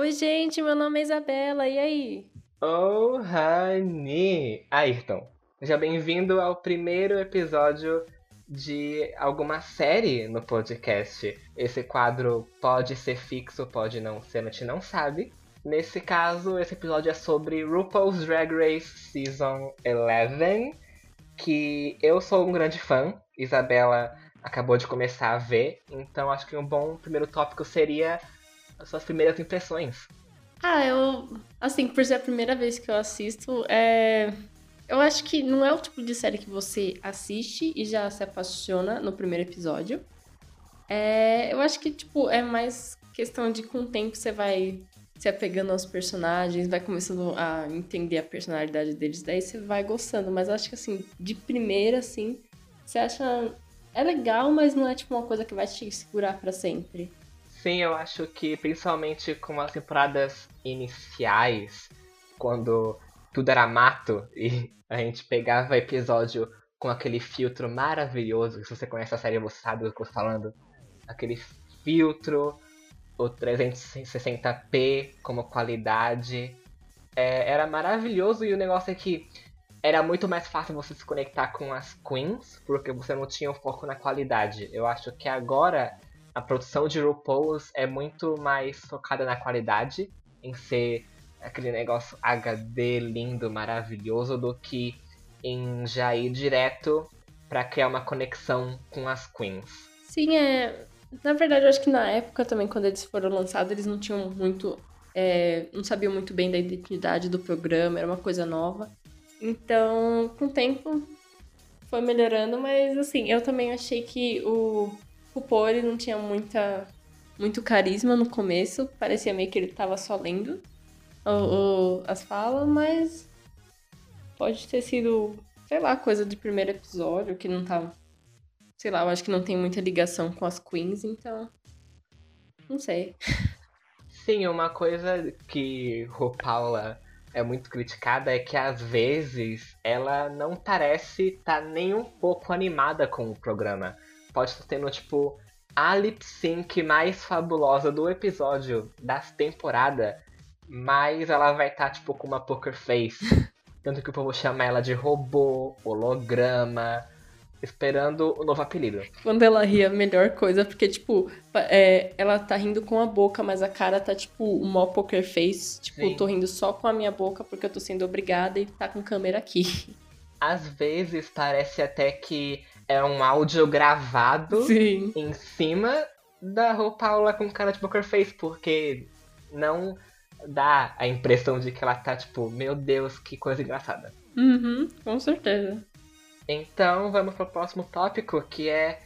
Oi, gente, meu nome é Isabela, e aí? Oh, honey! Ayrton, seja bem-vindo ao primeiro episódio de alguma série no podcast. Esse quadro pode ser fixo, pode não ser, a gente não sabe. Nesse caso, esse episódio é sobre RuPaul's Drag Race Season 11, que eu sou um grande fã. Isabela acabou de começar a ver, então acho que um bom primeiro tópico seria as suas primeiras impressões. Ah, eu. Assim, por ser a primeira vez que eu assisto, é. Eu acho que não é o tipo de série que você assiste e já se apaixona no primeiro episódio. É, eu acho que, tipo, é mais questão de com o tempo você vai se apegando aos personagens, vai começando a entender a personalidade deles, daí você vai gostando. Mas eu acho que, assim, de primeira, assim, você acha. É legal, mas não é, tipo, uma coisa que vai te segurar para sempre. Sim, eu acho que principalmente com as temporadas iniciais, quando tudo era mato e a gente pegava episódio com aquele filtro maravilhoso, se você conhece a série você sabe do que eu tô falando, aquele filtro, o 360p como qualidade, é, era maravilhoso e o negócio é que era muito mais fácil você se conectar com as queens, porque você não tinha o foco na qualidade. Eu acho que agora a produção de RuPaul's é muito mais focada na qualidade, em ser aquele negócio HD lindo, maravilhoso, do que em já ir direto para criar uma conexão com as queens. Sim, é. Na verdade, eu acho que na época também, quando eles foram lançados, eles não tinham muito. É... não sabiam muito bem da identidade do programa, era uma coisa nova. Então, com o tempo, foi melhorando, mas assim, eu também achei que o RuPaul ele não tinha muita, muito carisma no começo, parecia meio que ele tava só lendo o, o, as falas, mas pode ter sido, sei lá, coisa de primeiro episódio, que não tava. Sei lá, eu acho que não tem muita ligação com as queens, então. Não sei. Sim, uma coisa que RuPaula é muito criticada é que às vezes ela não parece estar tá nem um pouco animada com o programa pode estar tendo, tipo, a lip sync mais fabulosa do episódio da temporada, mas ela vai estar, tá, tipo, com uma poker face. Tanto que o povo chama ela de robô, holograma, esperando o novo apelido. Quando ela ri, a melhor coisa, porque, tipo, é, ela tá rindo com a boca, mas a cara tá, tipo, uma poker face. Tipo, Sim. tô rindo só com a minha boca porque eu tô sendo obrigada e tá com câmera aqui. Às vezes parece até que é um áudio gravado Sim. em cima da Paula com cara de poker face, porque não dá a impressão de que ela tá tipo, meu Deus, que coisa engraçada. Uhum, com certeza. Então vamos pro próximo tópico, que é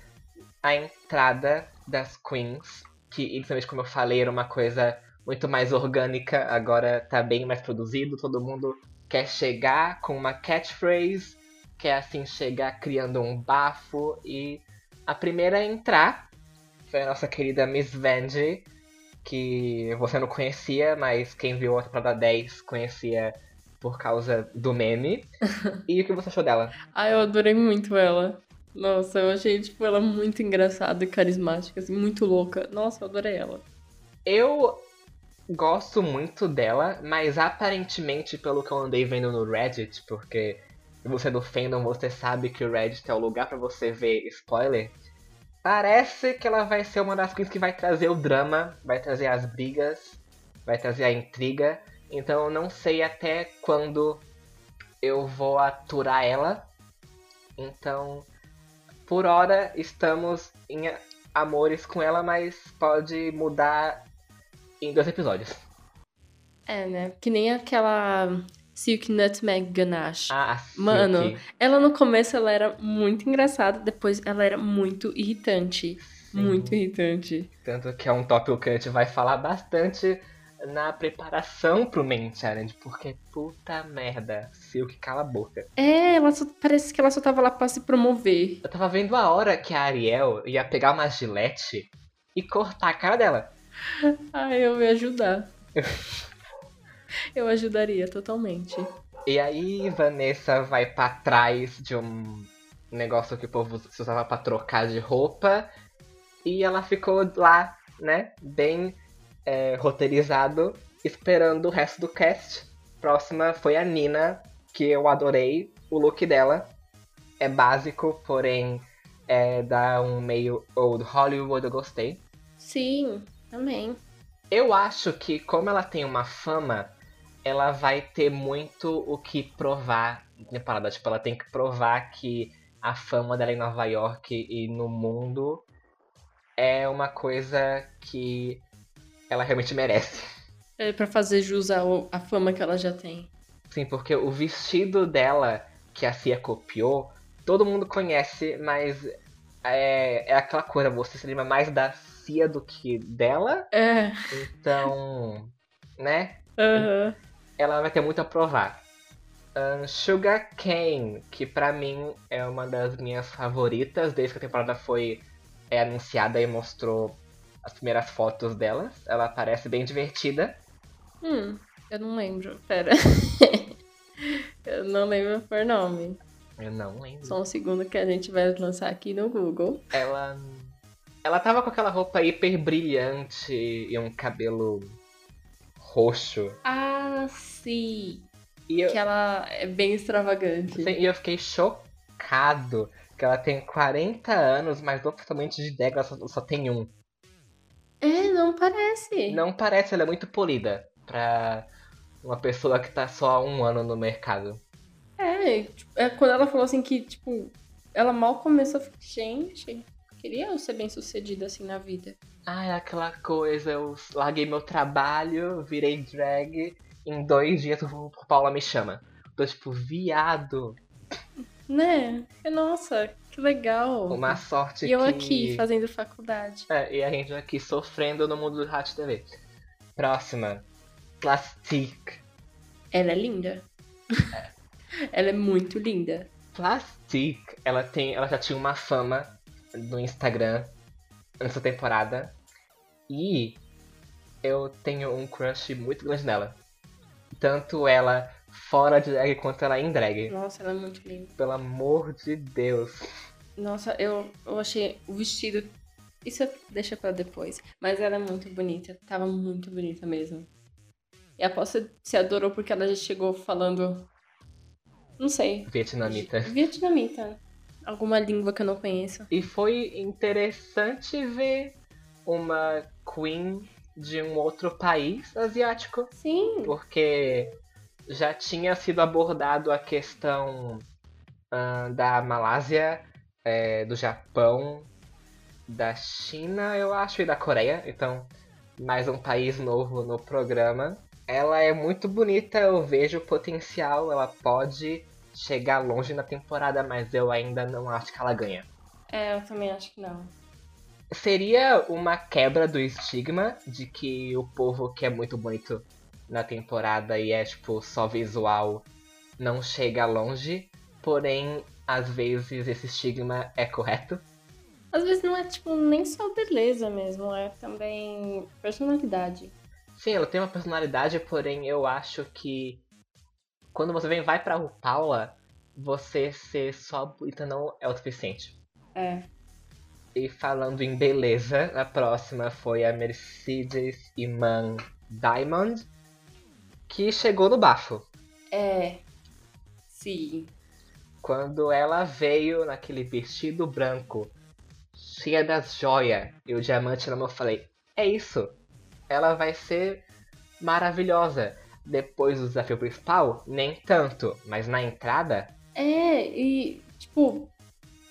a entrada das queens, que inicialmente, como eu falei, era uma coisa muito mais orgânica, agora tá bem mais produzido, todo mundo quer chegar com uma catchphrase quer assim chegar criando um bafo e a primeira a entrar foi a nossa querida Miss Vanjie, que você não conhecia, mas quem viu a temporada 10 conhecia por causa do meme. e o que você achou dela? Ah, eu adorei muito ela. Nossa, eu achei, tipo, ela muito engraçada e carismática, assim, muito louca. Nossa, eu adorei ela. Eu gosto muito dela, mas aparentemente, pelo que eu andei vendo no Reddit, porque você é do fandom, você sabe que o Reddit é o lugar para você ver spoiler. Parece que ela vai ser uma das queens que vai trazer o drama, vai trazer as brigas, vai trazer a intriga. Então eu não sei até quando eu vou aturar ela. Então, por hora estamos em amores com ela, mas pode mudar em dois episódios. É, né? Que nem aquela Silk Nutmeg Ganache. Ah, Mano, Silk. ela no começo ela era muito engraçada, depois ela era muito irritante. Sim. Muito irritante. Tanto que é um tópico que a gente vai falar bastante na preparação pro Main Challenge, porque puta merda, Silk cala a boca. É, ela só, parece que ela só tava lá pra se promover. Eu tava vendo a hora que a Ariel ia pegar uma gilete e cortar a cara dela. Ai, eu ia ajudar. Eu ajudaria totalmente. E aí, Vanessa vai para trás de um negócio que o povo se usava para trocar de roupa. E ela ficou lá, né? Bem é, roteirizado, esperando o resto do cast. Próxima foi a Nina, que eu adorei o look dela. É básico, porém é, dá um meio old Hollywood, eu gostei. Sim, também. Eu acho que como ela tem uma fama, ela vai ter muito o que provar na temporada. Tipo, ela tem que provar que a fama dela em Nova York e no mundo é uma coisa que ela realmente merece. É pra fazer jus à a fama que ela já tem. Sim, porque o vestido dela que a Cia copiou, todo mundo conhece, mas é, é aquela coisa, você se lembra mais da Cia do que dela. É. Então, né? Aham. Ela vai ter muito a provar. Ahn, Sugar Cane, que pra mim é uma das minhas favoritas desde que a temporada foi é, anunciada e mostrou as primeiras fotos delas. Ela parece bem divertida. Hum, eu não lembro. Pera. eu não lembro por nome. Eu não lembro. Só um segundo que a gente vai lançar aqui no Google. Ela. Ela tava com aquela roupa hiper brilhante e um cabelo roxo. Ah, sim. E eu, Que ela é bem extravagante. Sim, e eu fiquei chocado que ela tem 40 anos, mas totalmente de drag ela só, só tem um. É, não parece. Não parece, ela é muito polida pra uma pessoa que tá só há um ano no mercado. É, tipo, é quando ela falou assim que, tipo, ela mal começou, gente, queria eu ser bem sucedida assim na vida. Ah, é aquela coisa, eu larguei meu trabalho, virei drag, em dois dias o Paula me chama. Tô tipo, viado. Né? Nossa, que legal. Uma sorte e eu que... aqui, fazendo faculdade. É, e a gente aqui sofrendo no mundo do Rádio TV. Próxima. Plastique. Ela é linda. ela é muito linda. Plastique, ela tem, ela já tinha uma fama no Instagram nessa temporada e eu tenho um crush muito grande nela. Tanto ela fora de drag quanto ela em drag. Nossa, ela é muito linda. Pelo amor de Deus. Nossa, eu, eu achei o vestido. Isso deixa pra depois. Mas ela é muito bonita. Tava muito bonita mesmo. E aposto se adorou porque ela já chegou falando. Não sei. Vietnamita. Vietnamita. Alguma língua que eu não conheço. E foi interessante ver uma queen de um outro país asiático. Sim. porque já tinha sido abordado a questão ah, da Malásia, é, do Japão, da China, eu acho, e da Coreia. Então, mais um país novo no programa. Ela é muito bonita, eu vejo o potencial, ela pode chegar longe na temporada, mas eu ainda não acho que ela ganha. É, eu também acho que não. Seria uma quebra do estigma de que o povo que é muito bonito na temporada e é tipo só visual não chega longe, porém às vezes esse estigma é correto. Às vezes não é, tipo, nem só beleza mesmo, é também personalidade. Sim, ela tem uma personalidade, porém eu acho que quando você vem vai pra Paula, você ser só bonita não é o suficiente. É. E falando em beleza, a próxima foi a Mercedes Iman Diamond, que chegou no bafo. É. Sim. Quando ela veio naquele vestido branco, cheia das joias e o diamante na mão, eu falei: é isso, ela vai ser maravilhosa. Depois do desafio principal, nem tanto, mas na entrada, É, e, tipo,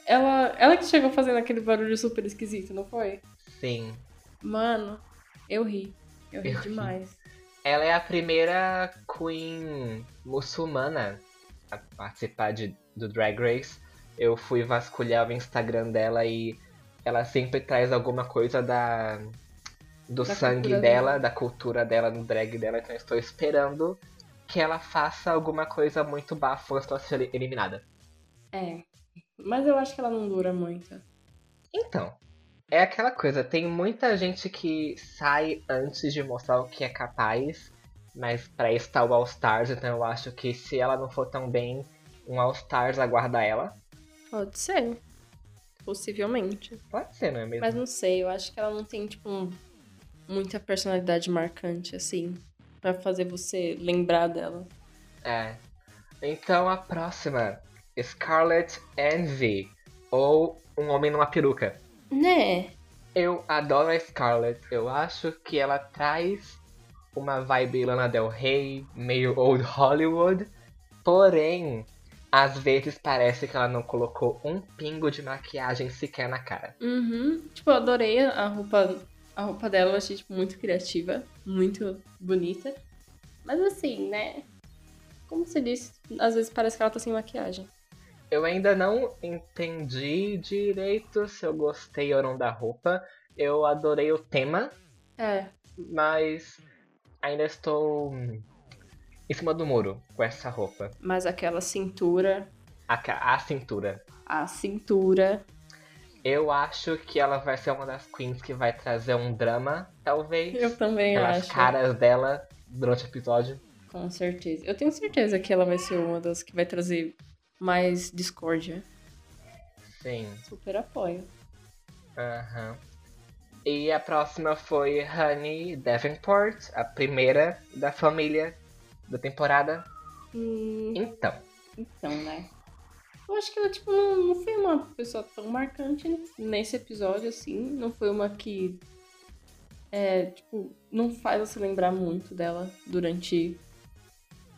ela, ela que chegou fazendo aquele barulho super esquisito, não foi? sim. Mano, eu ri. Eu ri Eu ri. demais. Ela é a primeira queen muçulmana a participar de, do Drag Race. Eu fui vasculhar o Instagram dela e ela sempre traz alguma coisa da do Da sangue dela, da cultura dela no drag dela. Então eu estou esperando que ela faça alguma coisa muito bafo antes dela ser eliminada. É. Mas eu acho que ela não dura muito. Então, é aquela coisa, tem muita gente que sai antes de mostrar o que é capaz, mas pra isso tá o All Stars, então eu acho que se ela não for tão bem, um All Stars aguarda ela. Pode ser. Possivelmente. Pode ser, não é mesmo? Mas não sei, eu acho que ela não tem, tipo, um, muita personalidade marcante, assim, pra fazer você lembrar dela. É. Então a próxima, Scarlet Envy, ou Um Homem numa Peruca. Né? Eu adoro a Scarlet, eu acho que ela traz uma vibe Lana Del Rey, meio Old Hollywood, porém, às vezes parece que ela não colocou um pingo de maquiagem sequer na cara. Uhum. Tipo, eu adorei a roupa, a roupa dela, eu achei tipo, muito criativa, muito bonita. Mas assim, né? Como você disse, às vezes parece que ela tá sem maquiagem. Eu ainda não entendi direito se eu gostei ou não da roupa. Eu adorei o tema, É, mas ainda estou em cima do muro com essa roupa. mas aquela cintura, A, a cintura. a cintura. Eu acho que ela vai ser uma das queens que vai trazer um drama, talvez. Eu também Pelas acho. caras dela durante o episódio. Com certeza. Eu tenho certeza que ela vai ser uma das que vai trazer mais discórdia. Sim. Super apoio. Aham. E a próxima foi Honey Davenport, a primeira da família da temporada. Hum, Então, então, né? Eu acho que ela, tipo, não, não foi uma pessoa tão marcante nesse episódio, assim. Não foi uma que, é, tipo, não faz você lembrar muito dela durante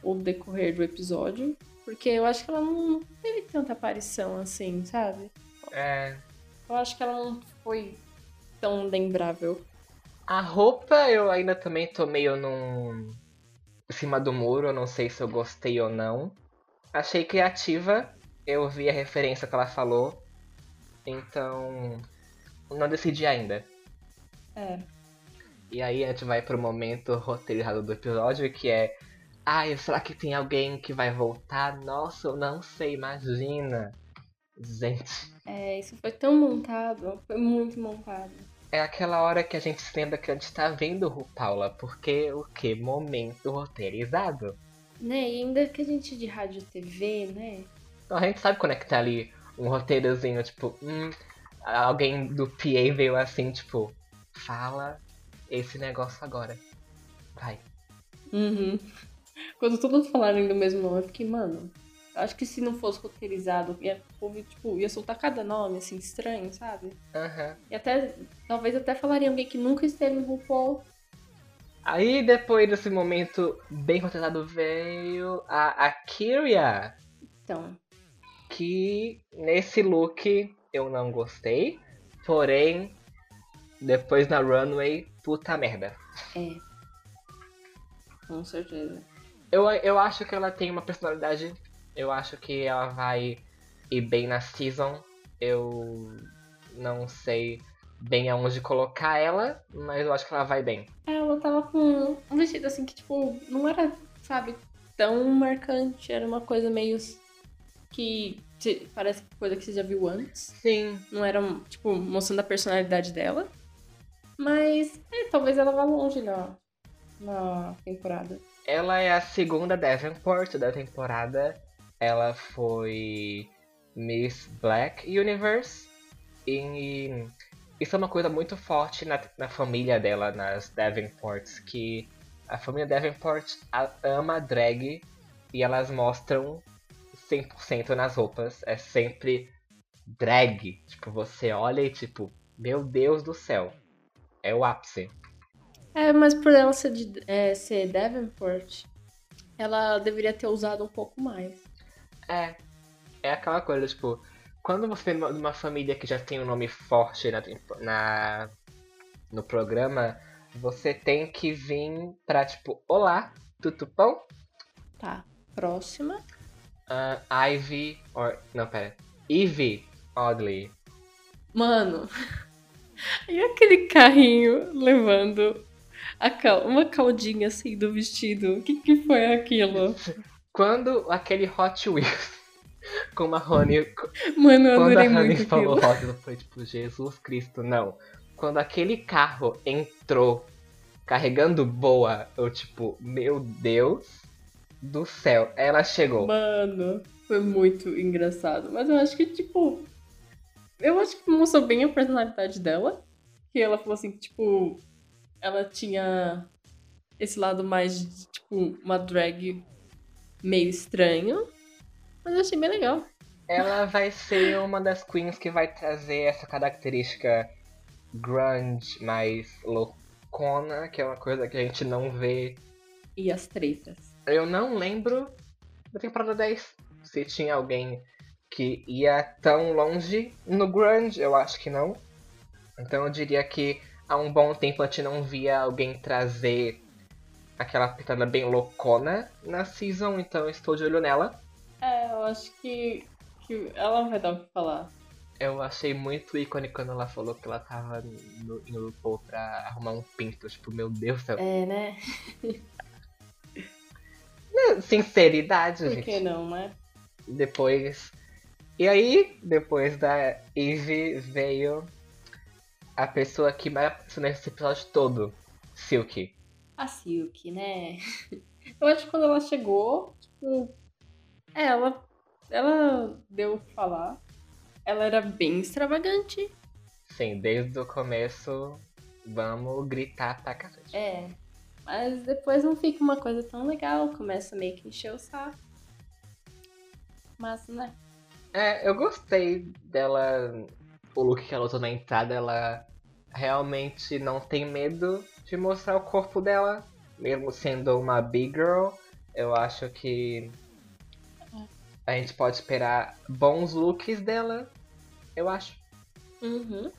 o decorrer do episódio. Porque eu acho que ela não teve tanta aparição assim, sabe? é, Eu acho que ela não foi tão lembrável. a roupa eu ainda também tô meio num. em cima do muro, eu não sei se eu gostei ou não. Achei criativa, eu vi a referência que ela falou. Então. Não decidi ainda. É. E aí a gente vai pro momento roteirizado do episódio, que é. Ai, será que tem alguém que vai voltar? Nossa, eu não sei, imagina. Gente, É, isso foi tão montado, foi muito montado. é aquela hora que a gente se lembra que a gente tá vendo o Paula, porque o que? Momento roteirizado. Né, e ainda que a gente de rádio e TV, né? Então a gente sabe conectar ali um roteirozinho, tipo, hum, alguém do PA veio assim, tipo, fala esse negócio agora. Vai. Uhum. Quando todos falarem do mesmo nome, eu fiquei, mano, acho que se não fosse roteirizado, ia, povo, tipo, ia soltar cada nome, assim, estranho, sabe? Aham. E até, talvez até falaria alguém que nunca esteve em RuPaul. Aí depois desse momento bem roteirizado veio a Akiria, Então, que nesse look eu não gostei, porém depois na runway, puta merda. é. Com certeza. Eu, eu acho que ela tem uma personalidade, eu acho que ela vai ir bem na season, eu não sei bem aonde colocar ela, mas eu acho que ela vai bem. Ela tava com um vestido assim que, tipo, não era, sabe, tão marcante. Era uma coisa meio que te- parece coisa que você já viu antes. Sim, Não era, tipo, mostrando a personalidade dela. Mas, é, talvez ela vá longe na, na temporada. Ela é a segunda Davenport da temporada. Ela foi Miss Black Universe. E isso é uma coisa muito forte na, na família dela, nas Davenports. Que a família Davenport a- ama drag e elas mostram 100% nas roupas. É sempre drag. Tipo, você olha e tipo, meu Deus do céu. É o ápice. É, mas por ela ser, de, é, ser Davenport, ela deveria ter usado um pouco mais. É. É aquela coisa, tipo, quando você vem de uma- família que já tem um nome forte na, na- no programa, você tem que vir pra, tipo, olá, tudo bom? Tá, próxima. Ah, Ivy, or, não, pera, Ivy Oddly. Mano, e aquele carrinho levando a cal- uma caldinha assim do vestido? O que, que foi aquilo? Quando aquele Hot Wheels com uma Honey, Mano, eu quando a muito falou aquilo. Hot, falei, tipo, Jesus Cristo, não. Quando aquele carro entrou carregando boa, eu tipo, meu Deus do céu, ela chegou. Mano, foi muito engraçado. Mas eu acho que, tipo. Eu acho que mostrou bem a personalidade dela. Que ela falou assim, que, tipo. ela tinha esse lado mais de, tipo, uma drag meio estranho. Mas eu achei bem legal. Ela vai ser uma das queens que vai trazer essa característica grunge mais loucona, que é uma coisa que a gente não vê. E as tretas. Eu não lembro da temporada 10 se tinha alguém que ia tão longe no grunge, eu acho que não. Então eu diria que há um bom tempo a gente não via alguém trazer aquela pitada bem loucona na season, então eu estou de olho nela. É, eu acho que, que ela vai dar o que falar. Eu achei muito ícone quando ela falou que ela tava no, em RuPaul pra arrumar um pinto. Tipo, meu Deus do céu. É, né? Sinceridade, Por gente. que não, né? Depois. E aí, depois da Eve veio a pessoa que mais apareceu nesse episódio todo, Silky. A Silk, né? Eu acho que quando ela chegou, tipo. É, ela, ela deu falar. Ela era bem extravagante. Sim, desde o começo, vamos gritar pra cacete. É. Mas depois não fica uma coisa tão legal. Começa meio que encher o saco. Mas, né? É, eu gostei dela. O look que ela usou na entrada, ela realmente não tem medo de mostrar o corpo dela. Mesmo sendo uma big girl, eu acho que a gente pode esperar bons looks dela. Eu acho. Uhum.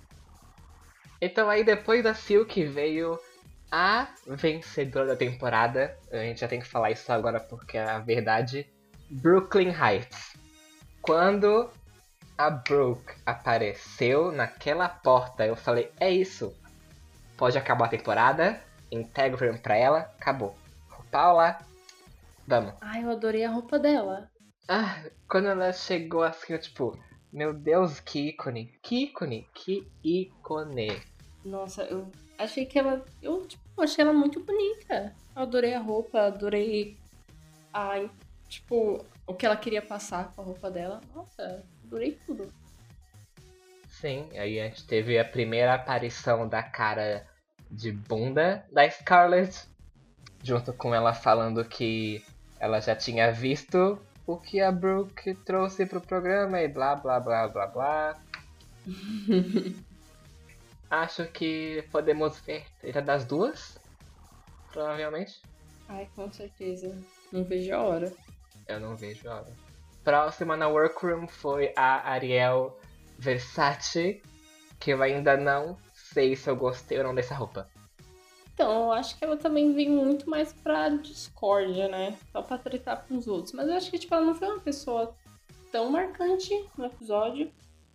Então aí depois da Silk veio a vencedora da temporada. A gente já tem que falar isso agora porque é a verdade. Brooklyn Heights. Quando a Brooke apareceu naquela porta, eu falei, é isso. Pode acabar a temporada, entrega o prêmio pra ela, acabou. Paula, vamos. Ai, eu adorei a roupa dela. Ah, quando ela chegou assim, eu tipo, meu Deus, que ícone, que ícone, que ícone. Nossa, eu achei que ela. Eu tipo, achei ela muito bonita. Eu adorei a roupa, adorei a. Tipo, o que ela queria passar com a roupa dela. Nossa, adorei tudo. Sim, aí a gente teve a primeira aparição da cara de bunda da Scarlett, junto com ela falando que ela já tinha visto o que a Brooke trouxe pro programa e blá blá blá blá blá. Acho que podemos ver treta das duas, provavelmente. Ai, com certeza. Não vejo a hora. Eu não vejo a hora. Próxima na Workroom foi a Ariel Versace, que eu ainda não sei se eu gostei ou não dessa roupa. Então, eu acho que ela também vem muito mais pra discórdia, né? Só pra tretar com os outros. Mas eu acho que, tipo, ela não foi uma pessoa tão marcante no episódio.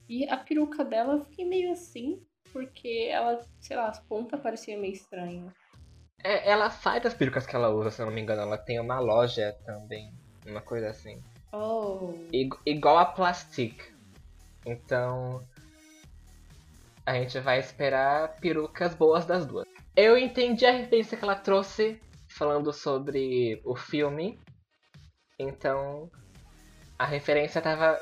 E a peruca dela eu fiquei meio assim, porque ela, sei lá, as pontas pareciam meio estranhas. É, ela faz as perucas que ela usa, se eu não me engano. Ela tem uma loja também, uma coisa assim. Oh. Igu- igual a Plastic. Então, a gente vai esperar perucas boas das duas. Eu entendi a referência que ela trouxe falando sobre o filme. Então, a referência tava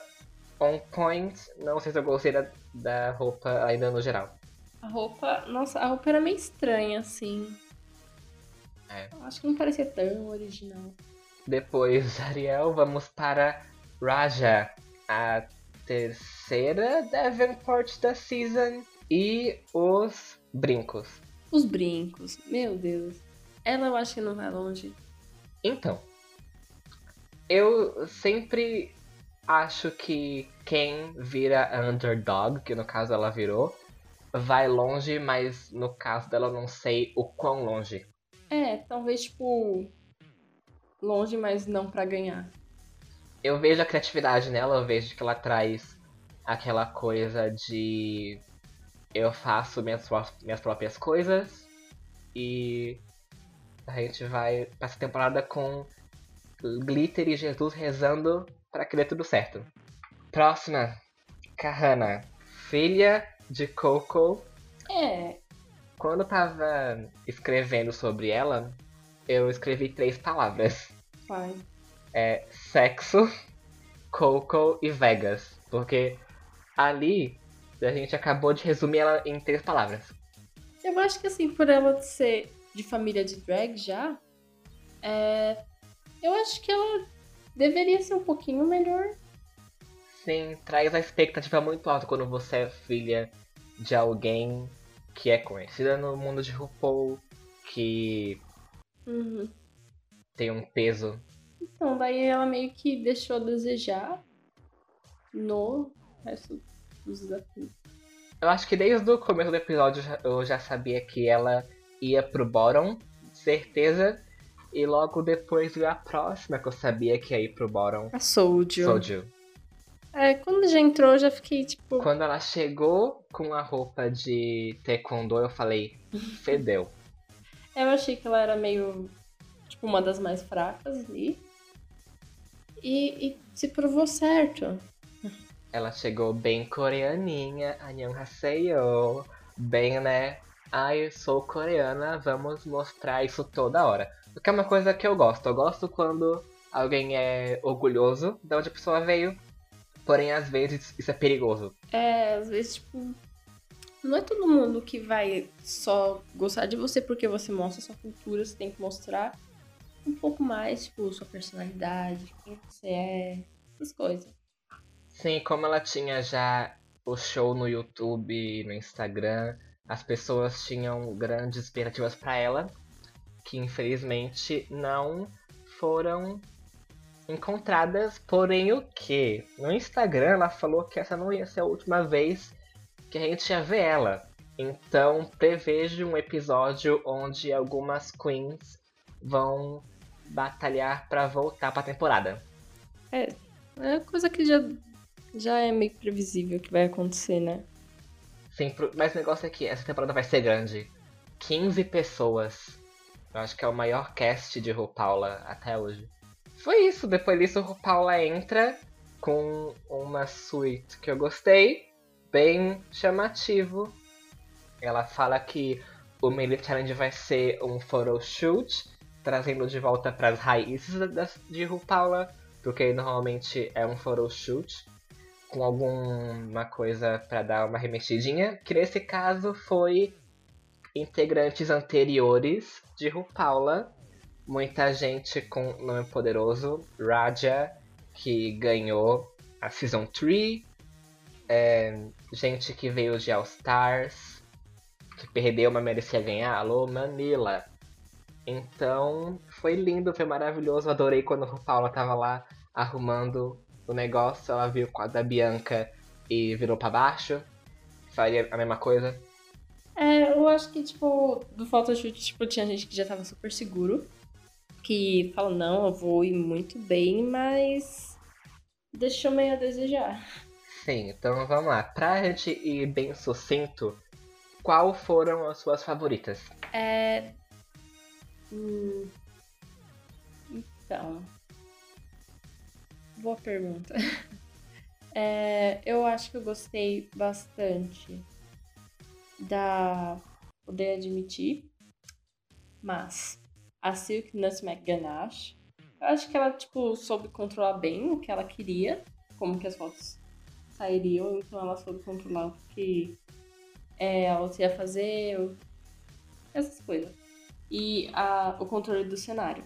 on point. Não sei se eu gostei da, da roupa ainda no geral. A roupa, nossa, a roupa era meio estranha, assim. É. Acho que não parecia tão original. Depois, Ariel, vamos para Raja, a terceira Davenport da season. E os brincos. Os brincos, meu Deus. Ela eu acho que não vai longe. Então, eu sempre acho que quem vira a underdog, que no caso ela virou, vai longe, mas no caso dela eu não sei o quão longe. É, talvez, tipo, longe, mas não pra ganhar. Eu vejo a criatividade nela, eu vejo que ela traz aquela coisa de eu faço minhas, minhas próprias coisas e a gente vai pra essa temporada com Glitter e Jesus rezando para que dê tudo certo. Próxima, Kahana, filha de Coco. É, Quando eu tava escrevendo sobre ela, eu escrevi três palavras. vai. É sexo, Coco e Vegas. Porque ali a gente acabou de resumir ela em três palavras. Eu acho que assim, por ela ser de família de drag já, é... eu acho que ela deveria ser um pouquinho melhor. Sim, traz a expectativa muito alta quando você é filha de alguém que é conhecida no mundo de RuPaul, que Uhum. tem um peso. Então, daí ela meio que deixou a desejar no resto dos desafios. Eu acho que desde o começo do episódio eu já- sabia que ela ia pro bottom, certeza. E logo depois veio a próxima que eu sabia que ia ir pro bottom. A Soulja. Soju. É, quando já entrou, eu já fiquei tipo. Quando ela chegou com a roupa de taekwondo, eu falei, fedeu. Eu achei que ela era meio. Tipo, uma das mais fracas ali. E, e se provou certo. Ela chegou bem coreaninha, annyeonghaseyo, bem, né? Ai, eu sou coreana, vamos mostrar isso toda hora. Porque é uma coisa que eu gosto. Eu gosto quando alguém é orgulhoso de onde a pessoa veio. Porém, às vezes, isso é perigoso. É, às vezes, tipo. Não é todo mundo que vai só gostar de você porque você mostra sua cultura, você tem que mostrar um pouco mais, tipo, sua personalidade, quem você é, essas coisas. Sim, como ela tinha já o show no YouTube, no Instagram, as pessoas tinham grandes expectativas pra ela, que infelizmente não foram encontradas. Porém, o que? No Instagram ela falou que essa não ia ser a última vez que a gente ia ver ela. Então, prevejo um episódio onde algumas queens vão batalhar pra voltar pra temporada. É coisa que já, já é meio previsível que vai acontecer, né? Sim, mas o negócio é que essa temporada vai ser grande. 15 pessoas. Eu acho que é o maior cast de RuPaula até hoje. Foi isso, depois disso RuPaula entra com uma suíte que eu gostei, bem chamativo. Ela fala que o Melee Challenge vai ser um photoshoot, trazendo de volta para as raízes de RuPaula, porque normalmente é um photoshoot com alguma coisa pra dar uma remexidinha, que nesse caso foi integrantes anteriores de RuPaula, muita gente com nome poderoso, Raja, que ganhou a Season 3, é, gente que veio de All Stars, que perdeu, mas merecia ganhar, alô Manila. Então, foi lindo, foi maravilhoso, adorei quando a RuPaula tava lá arrumando o negócio, ela viu o quadro da Bianca e virou pra baixo. Faria a mesma coisa. É, eu acho que, tipo, do photoshoot, tipo, tinha gente que já tava super seguro. Que fala, não, eu vou ir muito bem, mas deixou meio a desejar. Sim, então vamos lá. Pra gente ir bem sucinto, qual foram as suas favoritas? É. Hum... Então. Boa pergunta. É, eu acho que eu gostei bastante da. Poder admitir. Mas a Silk Nutmeg Ganache. Eu acho que ela, tipo, soube controlar bem o que ela queria. Como que as fotos sairiam. Então ela soube controlar o que é, ela ia fazer. Essas coisas. E a, o controle do cenário.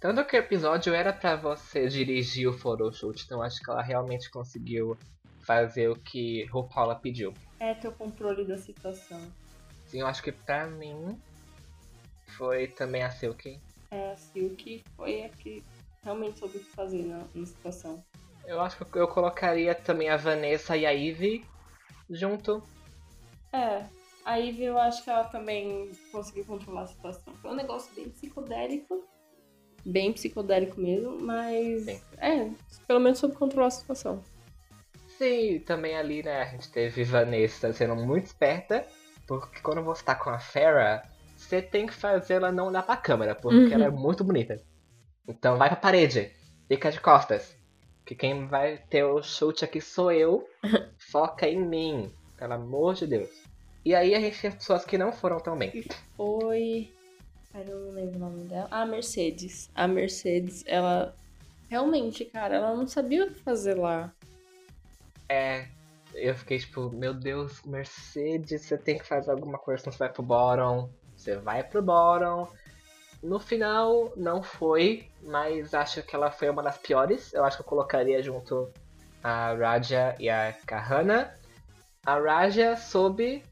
Tanto que o episódio era pra você dirigir o photoshoot, então acho que ela realmente conseguiu fazer o que RuPaula pediu. É ter o controle da situação. Sim, eu acho que pra mim foi também a Silk. É, a Silk foi a que realmente soube o que fazer na, na situação. Eu acho que eu colocaria também a Vanessa e a Ivy junto. É, a Ivy eu acho que ela também conseguiu controlar a situação. Foi um negócio bem psicodélico. Bem psicodélico mesmo, mas. Sim. É, pelo menos soube controlar a situação. Sim, também ali, né, a gente teve Vanessa sendo muito esperta, porque quando você tá com a Farrah, você tem que fazer ela não olhar pra câmera, porque Uhum. ela é muito bonita. Então vai pra parede, fica de costas. Que quem vai ter o chute aqui sou eu, foca em mim, pelo amor de Deus. E aí a gente tem pessoas que não foram tão bem. Foi. Eu não lembro o nome dela. Ah, Mercedes. A Mercedes, ela. Realmente, cara, ela não sabia o que fazer lá. É, eu fiquei tipo, meu Deus, Mercedes, você tem que fazer alguma coisa, senão você vai pro bottom. Você vai pro bottom. No final, não foi, mas acho que ela foi uma das piores. Eu acho que eu colocaria junto a Raja e a Kahana. A Raja soube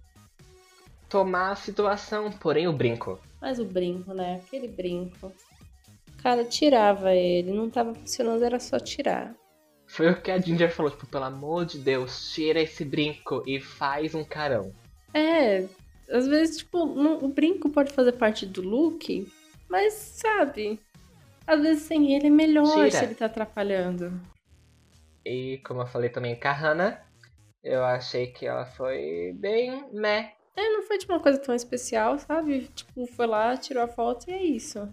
tomar a situação, porém o brinco. Mas o brinco, né? Aquele brinco. Cara, tirava ele, não tava funcionando, era só tirar. Foi o que a Ginger falou, tipo, pelo amor de Deus, tira esse brinco e faz um carão. É, às vezes, tipo, o brinco pode fazer parte do look, mas, sabe, às vezes sem ele é melhor Tira. se ele tá atrapalhando. E como eu falei também, Kahana, eu achei que ela foi bem meh. É, não foi tipo uma coisa tão especial, sabe? Tipo, foi lá, tirou a foto e é isso.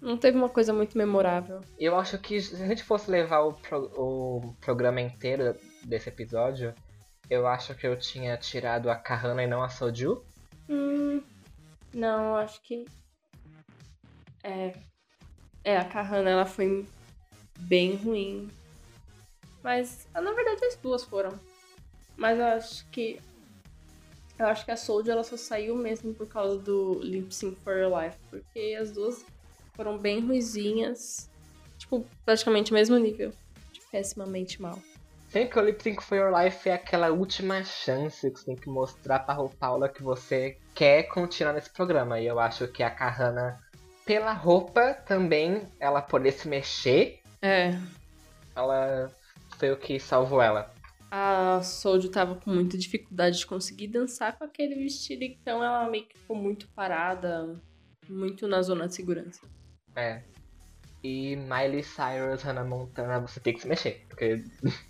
Não teve uma coisa muito memorável. Eu acho que se a gente fosse levar o, pro, o programa inteiro desse episódio, eu acho que eu tinha tirado a Kahana e não a Soju. Hum, não, acho que é. É, a Kahana ela foi bem ruim. Mas, na verdade, as duas foram. Mas eu acho que. Eu acho que a Soldier ela só saiu mesmo por causa do Lip Sync for Your Life. Porque as duas foram bem ruizinhas. Tipo, praticamente o mesmo nível. De pessimamente mal. Sempre que o Lip Sync for Your Life é aquela última chance que você tem que mostrar pra Paula que você quer continuar nesse programa. E eu acho que a Kahana pela roupa também, ela poder se mexer. É. Ela foi o que salvou ela. A Soldier tava com muita dificuldade de conseguir dançar com aquele vestido, então ela meio que ficou muito parada, muito na zona de segurança. É. E Miley Cyrus, Hannah Montana, você tem que se mexer. Porque...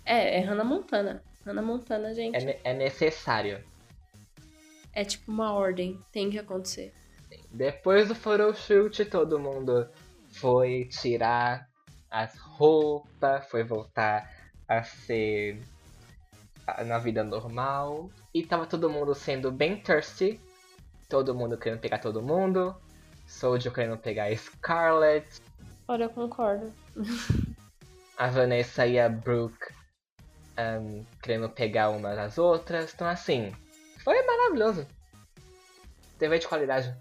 É, é Hannah Montana. Hannah Montana, gente. É, é necessário. É tipo uma ordem, tem que acontecer. Depois do photoshoot, todo mundo foi tirar as roupas, foi voltar a ser na vida normal. E tava todo mundo sendo bem thirsty. Todo mundo querendo pegar todo mundo. Soldier querendo pegar a Scarlett. Olha, eu concordo. a Vanessa e a Brooke um, querendo pegar uma das outras. Então, assim, foi maravilhoso. TV de qualidade.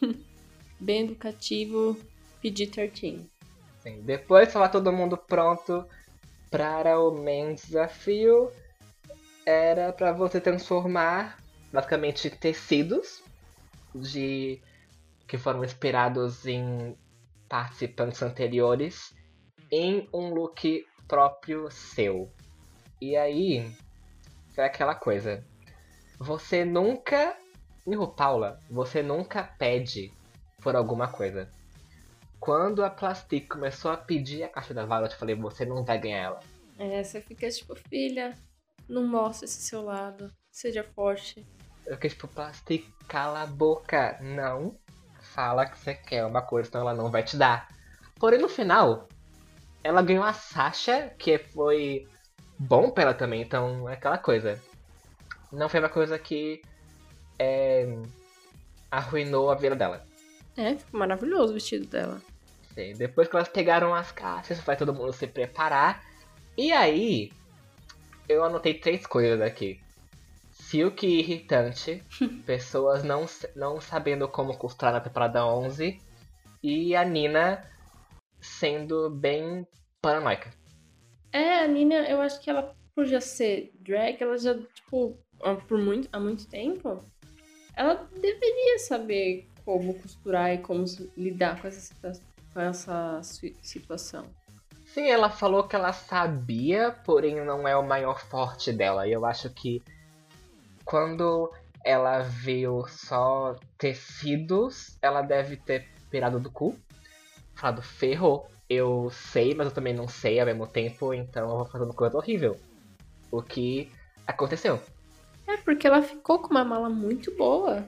Bem educativo, PG-13. Sim, depois estava todo mundo pronto para o main desafio. Era para você transformar basicamente tecidos de que foram inspirados em participantes anteriores em um look próprio seu. E aí, foi aquela coisa. Você nunca Nico Paula, você nunca pede por alguma coisa. Quando a Plastic começou a pedir a caixa da Violet, eu falei, você não vai ganhar ela. É, você fica tipo, filha, não mostra esse seu lado, seja forte. Eu fiquei tipo, Plastic, cala a boca. Não fala que você quer uma coisa, então ela não vai te dar. Porém, no final, ela ganhou a Sasha, que foi bom pra ela também, então é aquela coisa. Não foi uma coisa que é, arruinou a vida dela. É, ficou maravilhoso o vestido dela. Sim, depois que elas pegaram as caixas, vai todo mundo se preparar. E aí, eu anotei três coisas aqui. Silk irritante, pessoas não, não sabendo como costurar na temporada 11 e a Nina sendo bem paranoica. É, a Nina, eu acho que ela, por já ser drag, ela já, tipo, por muito, há muito tempo, ela deveria saber como costurar e como lidar com essa, com essa situação. Sim, ela falou que ela sabia, porém não é o maior forte dela. E eu acho que quando ela viu só tecidos, ela deve ter pirado do cu. Falado, ferrou. Eu sei, mas eu também não sei ao mesmo tempo, então eu vou fazer uma coisa horrível. O que aconteceu. É, porque ela ficou com uma mala muito boa.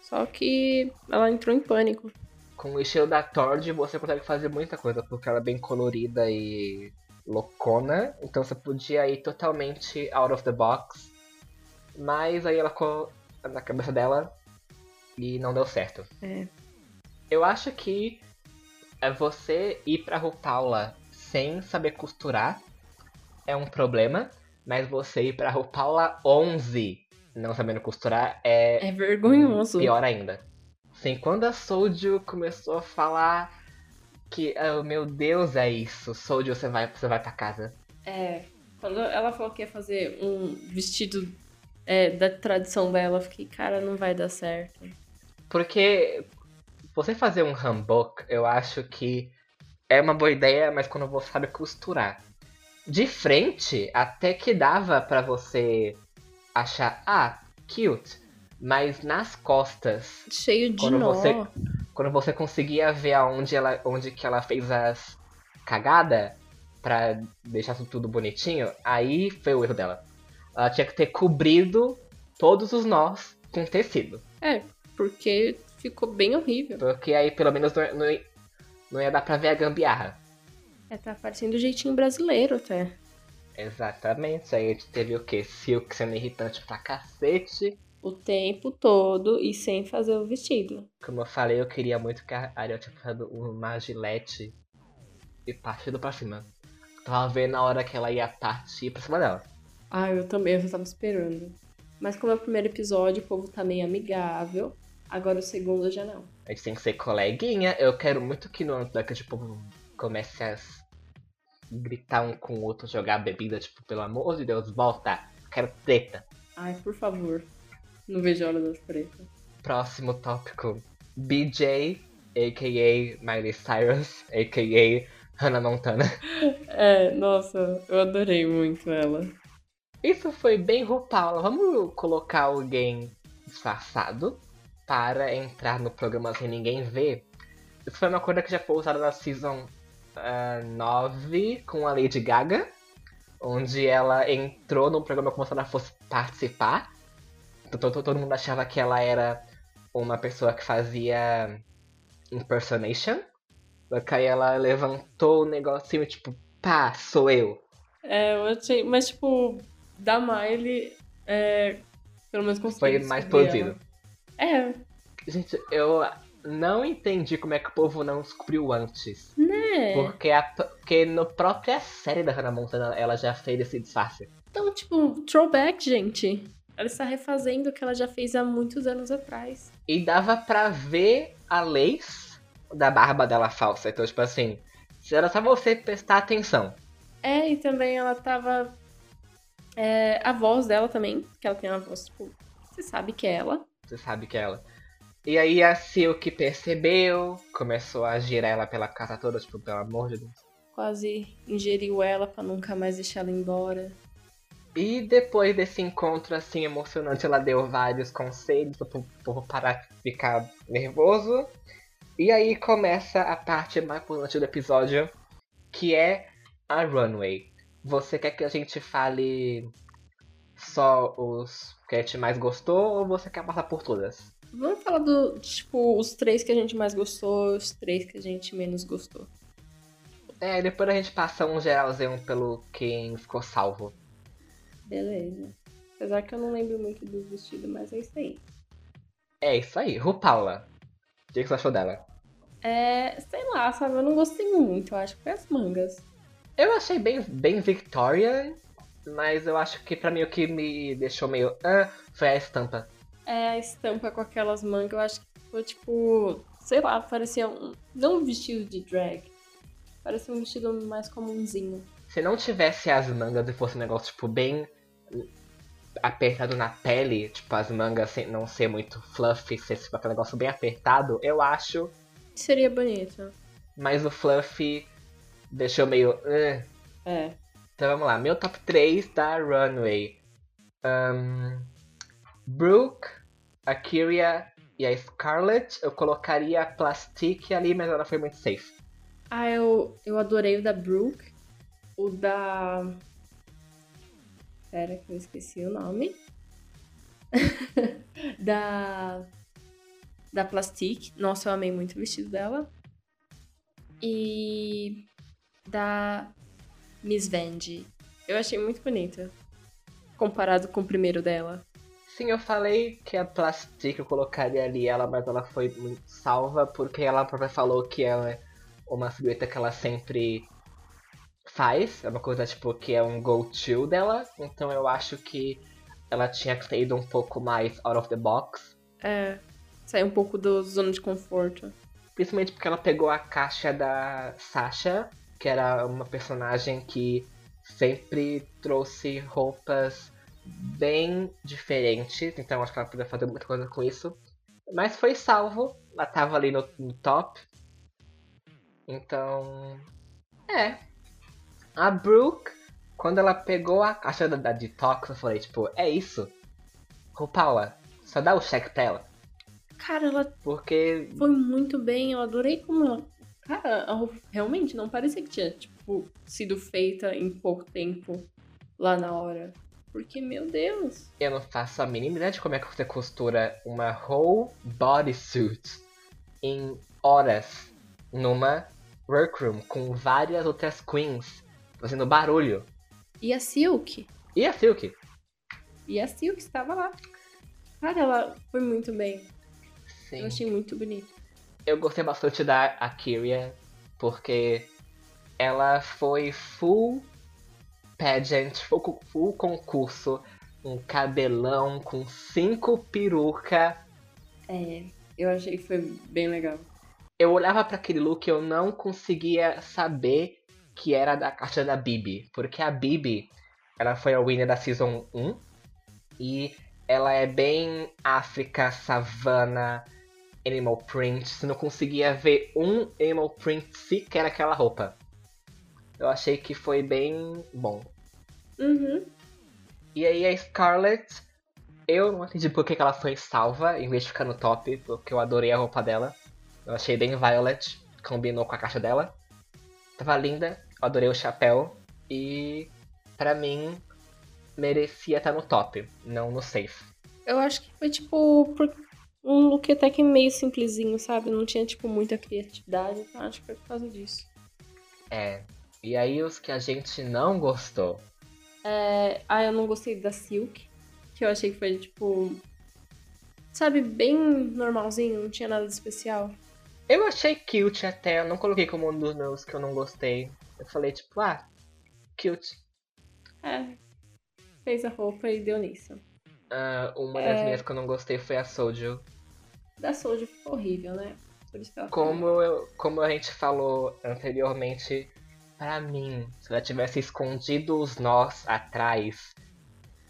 Só que ela entrou em pânico. Com o estilo da Tord, você consegue fazer muita coisa, porque ela é bem colorida e loucona. Então você podia ir totalmente out of the box. Mas aí ela ficou na cabeça dela e não deu certo. É. Eu acho que é você ir pra RuPaula sem saber costurar é um problema. Mas você ir pra RuPaula 11 não sabendo costurar é, É vergonhoso. pior ainda. Assim, quando a Soju começou a falar que, oh, meu Deus, é isso, Soju, você vai, você vai pra casa. É. Quando ela falou que ia fazer um vestido é, da tradição dela, eu fiquei, cara, não vai dar certo. Porque você fazer um hanbok, eu acho que é uma boa ideia, mas quando você sabe costurar. De frente, até que dava pra você achar, ah, cute. Mas nas costas, Cheio de Quando nó. você- quando você conseguia ver aonde ela, onde que ela fez as cagada pra deixar tudo bonitinho, aí foi o erro dela. Ela tinha que ter cobrido todos os nós com tecido. É, porque ficou bem horrível. Porque aí pelo menos não, não, não ia dar pra ver a gambiarra. É, tá parecendo o jeitinho brasileiro até. Exatamente. Aí a gente teve o quê? Silk sendo irritante pra cacete. O tempo todo e sem fazer o vestido. Como eu falei, eu queria muito que a Ariel tivesse usado uma gilete e partido pra cima. Tava vendo a hora que ela ia partir pra cima dela. Ah, eu também, eu já tava esperando. Mas como é o primeiro episódio, o povo tá meio amigável. Agora o segundo já não. A gente tem que ser coleguinha. Eu quero muito que no Untucked, tipo, comece a gritar um com o outro, jogar bebida, tipo, pelo amor de Deus, volta. Quero treta. Ai, por favor. Não vejo a hora das pretas. Próximo tópico. BJ, a.k.a. Miley Cyrus, a.k.a. Hannah Montana. É, nossa, eu adorei muito ela. Isso foi bem RuPaul. Vamos colocar alguém disfarçado para entrar no programa sem ninguém ver. Isso foi uma coisa que já foi usada na Season ah, 9 com a Lady Gaga. Onde ela entrou no programa como se ela fosse participar. Todo, todo mundo achava que ela era uma pessoa que fazia impersonation. Só que aí ela levantou o negocinho, tipo, pá, sou eu. É, eu achei. Mas, tipo, da Miley, é, pelo menos consegui. Foi mais produzido. É, Gente, eu não entendi como é que o povo não descobriu antes. né? Porque, a, porque no própria série da Hannah Montana ela já fez esse disfarce. Então, tipo, throwback, gente. Ela está refazendo o que ela já fez há muitos anos atrás. E dava pra ver a lace da barba dela falsa. Então, tipo assim, era só você prestar atenção. É, e também ela tava. É, a voz dela também, que ela tem uma voz, tipo, você sabe que é ela. Você sabe que é ela. E aí a Silk percebeu, começou a girar ela pela casa toda, tipo, pelo amor de Deus. Quase ingeriu ela pra nunca mais deixar ela embora. E depois desse encontro assim emocionante, ela deu vários conselhos pro povo parar de ficar nervoso. E aí começa a parte mais importante do episódio, que é a runway. Você quer que a gente fale só os que a gente mais gostou ou você quer passar por todas? Vamos falar do, tipo, os três que a gente mais gostou, os três que a gente menos gostou. É, depois a gente passa um geralzinho pelo quem ficou salvo. Beleza. Apesar que eu não lembro muito do vestido, mas é isso aí. É isso aí, Rupaula. O que você achou dela? É, sei lá, sabe? Eu não gostei muito, eu acho que foi as mangas. Eu achei bem, bem Victorian, mas eu acho que pra mim o que me deixou meio ah, foi a estampa. É, a estampa com aquelas mangas, eu acho que foi tipo, sei lá, parecia um. Não um vestido de drag. Parecia um vestido mais comumzinho. Se não tivesse as mangas e fosse um negócio tipo bem apertado na pele, tipo as mangas sem- não ser muito fluffy, ser tipo, aquele negócio bem apertado, eu acho. Seria bonito. Mas o fluffy deixou meio. É. Então vamos lá, meu top 3 da Runway. Ahn, Brooke, a Kyria e a Scarlett. Eu colocaria a Plastic ali, mas ela foi muito safe. Ah, eu, eu adorei o da Brooke. O da. Pera que eu esqueci o nome. da. Da Plastic. Nossa, eu amei muito o vestido dela. E. Da Miss Vandy. Eu achei muito bonita. Comparado com o primeiro dela. Sim, eu falei que a Plastic eu colocaria ali ela, mas ela foi muito salva porque ela própria falou que ela é uma silhueta que ela sempre faz, é uma coisa tipo que é um go-to dela, então eu acho que ela tinha que ido um pouco mais out of the box. É, sair um pouco do zona de conforto. Principalmente porque ela pegou a caixa da Sasha, que era uma personagem que sempre trouxe roupas bem diferentes, então acho que ela podia fazer muita coisa com isso. Mas foi salvo, ela tava ali no, no top. Então. É. A Brooke, quando ela pegou a caixa da, da Detox, eu falei, tipo, é isso. Paula, só dá o cheque pra ela. Cara, ela Porque foi muito bem, eu adorei como ela. Cara, realmente não parecia que tinha, tipo, sido feita em pouco tempo lá na hora. Porque, meu Deus. eu não faço a mínima ideia de como é que você costura uma whole bodysuit em horas numa workroom com várias outras queens fazendo barulho. E a Silk? E a Silk? E a Silk estava lá. Cara, ela foi muito bem. Sim. Eu achei muito bonito. Eu gostei bastante da Akiria, porque ela foi full pageant, full, full concurso, um cabelão com cinco peruca. É, eu achei que foi bem legal. Eu olhava para aquele look e eu não conseguia saber que era da caixa da Bibi, porque a Bibi, ela foi a winner da Season 1 e ela é bem África, savana, animal print. Você não conseguia ver um animal print sequer naquela roupa. Eu achei que foi bem bom. Uhum. E aí a Scarlett, eu não entendi por que ela foi salva em vez de ficar no top, porque eu adorei a roupa dela. Eu achei bem Violet, combinou com a caixa dela. Tava linda, eu adorei o chapéu e pra mim merecia estar no top, não no safe. Eu acho que foi tipo por- um look até que meio simplesinho, sabe? Não tinha tipo muita criatividade, então acho que foi por causa disso. É. E aí os que a gente não gostou. É... Ah, eu não gostei da Silk, que eu achei que foi tipo. Sabe, bem normalzinho, não tinha nada de especial. Eu achei cute até, eu não coloquei como um dos meus que eu não gostei. Eu falei tipo, ah, cute. É. Fez a roupa e deu nisso. Ah, uma das É. minhas que eu não gostei foi a Soju. Da Soulja ficou horrível, né? Como, eu, como a gente falou anteriormente, pra mim, se ela tivesse escondido os nós atrás,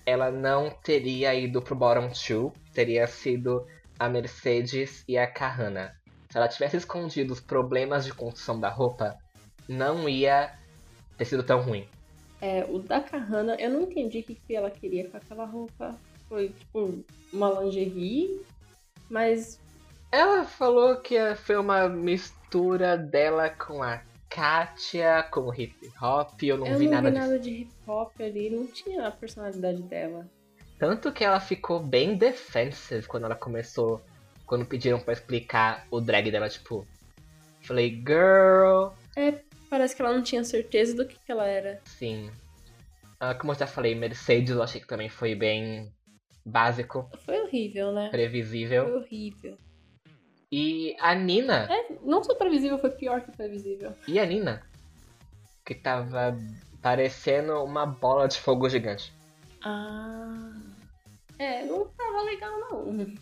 ela não teria ido pro bottom two, teria sido a Mercedes e a Kahana. Se ela tivesse escondido os problemas de construção da roupa, não ia ter sido tão ruim. É, o da Kahana, eu não entendi o que, que ela queria com aquela roupa. Foi tipo uma lingerie, mas Ela falou que foi uma mistura dela com a Katia, com o hip hop, eu não eu vi não nada vi nada de hip hop ali, não tinha a personalidade dela. Tanto que ela ficou bem defensive quando ela começou. Quando pediram pra explicar o drag dela, tipo. Falei, girl. É, parece que ela não tinha certeza do que, que ela era. Sim. Ah, como eu já falei, Mercedes eu achei que também foi bem básico, Foi horrível, né? Foi previsível. horrível. E a Nina. É, não só previsível, foi pior que previsível. E a Nina? Que tava parecendo uma bola de fogo gigante. Ah. É, não tava legal não.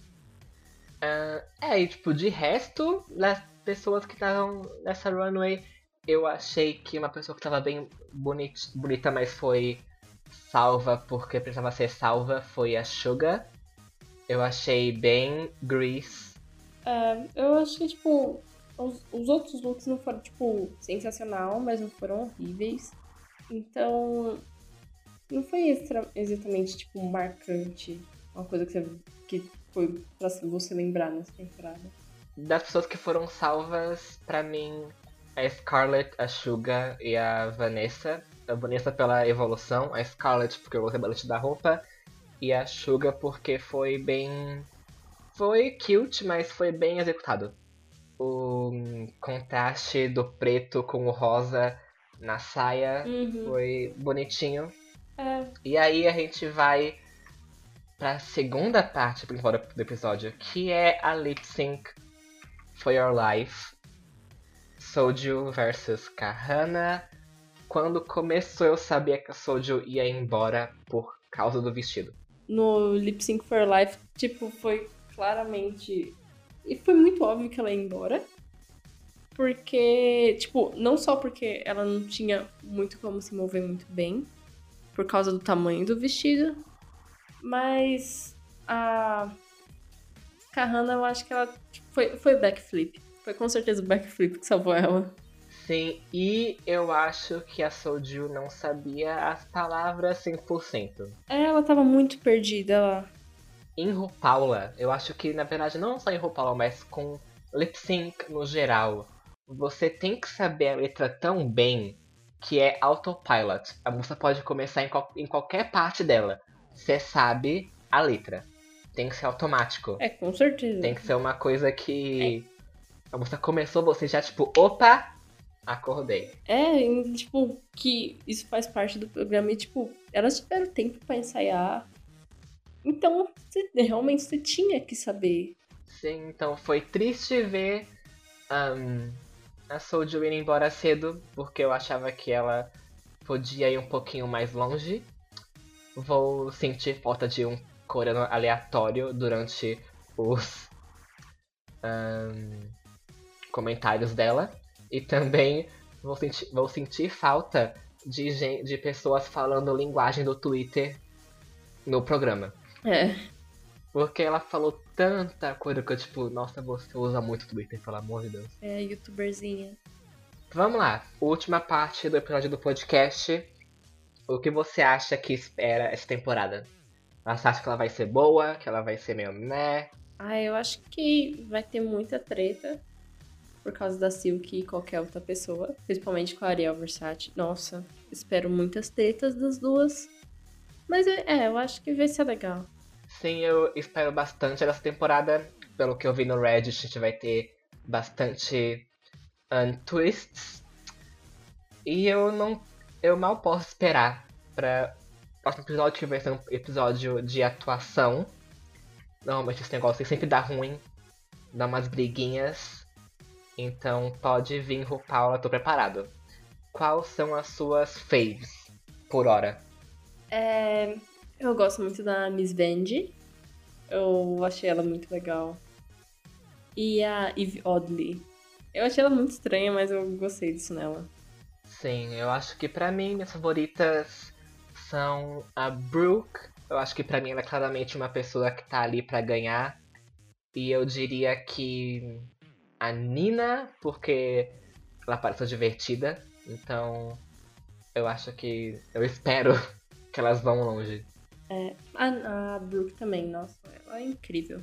Ah, é, e tipo, de resto, das pessoas que estavam nessa runway, eu achei que uma pessoa que tava bem bonit, bonita, mas foi salva porque precisava ser salva, foi a Suga. Eu achei bem Grease. É, eu acho que, tipo, os, os outros looks não foram, tipo, sensacional, mas não foram horríveis. Então, não foi extra- exatamente, tipo, marcante. Uma coisa que, você, que foi pra você lembrar nessa temporada. Das pessoas que foram salvas, pra mim, a Scarlett, a Suga e a Vanessa. A Vanessa pela evolução, a Scarlett porque eu gostei bastante da roupa, e a Suga porque foi bem. Foi cute, mas foi bem executado. O hum, contraste do preto com o rosa na saia Uhum. foi bonitinho. É, E aí a gente vai pra segunda parte principal do do episódio, que é a lip sync for your life. Soju versus Kahana. quando começou eu sabia que a Soju ia embora por causa do vestido. No Lip Sync for Life, tipo, foi claramente. E foi muito óbvio que ela ia embora. Porque, tipo, não só porque ela não tinha muito como se mover muito bem, por causa do tamanho do vestido, mas a Kahana, eu acho que ela tipo, foi, foi backflip. Foi com certeza o backflip que salvou ela. Sim, e eu acho que a Soju não sabia as palavras 100%. É, ela tava muito perdida lá. Em RuPaula, eu acho que na verdade não só em RuPaula, mas com lip sync no geral, você tem que saber a letra tão bem que é autopilot. A música pode começar em, qual, em qualquer parte dela. Você sabe a letra. Tem que ser automático. É, com certeza. Tem que ser uma coisa que. É. A música começou, você já, tipo, opa, acordei. É, tipo, que isso faz parte do programa e, tipo, elas tiveram tempo para ensaiar. Então, você, realmente você tinha que saber. Sim, então foi triste ver um, a Soju ir embora cedo, porque eu achava que ela podia ir um pouquinho mais longe. Vou sentir falta de um coreano aleatório durante os um, comentários dela. E também vou sentir, vou sentir falta de, gente, de pessoas falando linguagem do Twitter no programa. É. Porque ela falou tanta coisa que eu, tipo, nossa, você usa muito Twitter, pelo amor de Deus. É, youtuberzinha. Vamos lá, última parte do episódio do podcast. O que você acha que espera essa temporada? Você acha que ela vai ser boa? Que ela vai ser meio meh? Ah, eu acho que vai ter muita treta por causa da Silk e qualquer outra pessoa, principalmente com a Ariel Versace. Nossa, espero muitas tretas das duas. Mas é, eu acho que vai ser legal. Sim, eu espero bastante dessa temporada. Pelo que eu vi no Reddit, a gente vai ter bastante um, twists. E eu não. Eu mal posso esperar para o próximo episódio que vai ser um episódio de atuação. Normalmente esse negócio sempre dá ruim, dá umas briguinhas. Então pode vir, Paula, tô preparado. Quais são as suas faves por hora? É, eu gosto muito da Miss Benji. Eu achei ela muito legal. E a Eve Oddly. Eu achei ela muito estranha, mas eu gostei disso nela. Sim, eu acho que para mim minhas favoritas são a Brooke. Eu acho que para mim ela é claramente uma pessoa que tá ali para ganhar. E eu diria que a Nina, porque ela parece divertida. Então eu acho que. Eu espero que elas vão longe. É, a, a Brooke também, nossa, ela é incrível.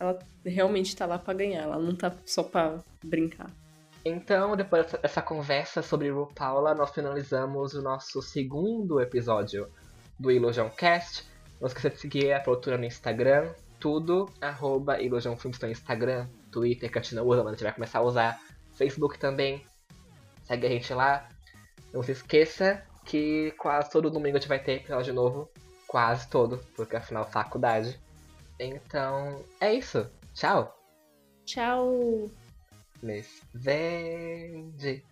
Ela realmente tá lá pra ganhar, ela não tá só pra brincar. Então, depois dessa conversa sobre RuPaula, nós finalizamos o nosso segundo episódio do Illusion Cast. Não esqueça de seguir a produtora no Instagram, tudo, arroba Illusion Films no Instagram, Twitter, que a gente não usa, mas a gente vai começar a usar. Facebook também. Segue a gente lá. Não se esqueça que quase todo domingo a gente vai ter episódio novo. Quase todo, porque afinal faculdade. Então, é isso. Tchau. Tchau. Miss Vende.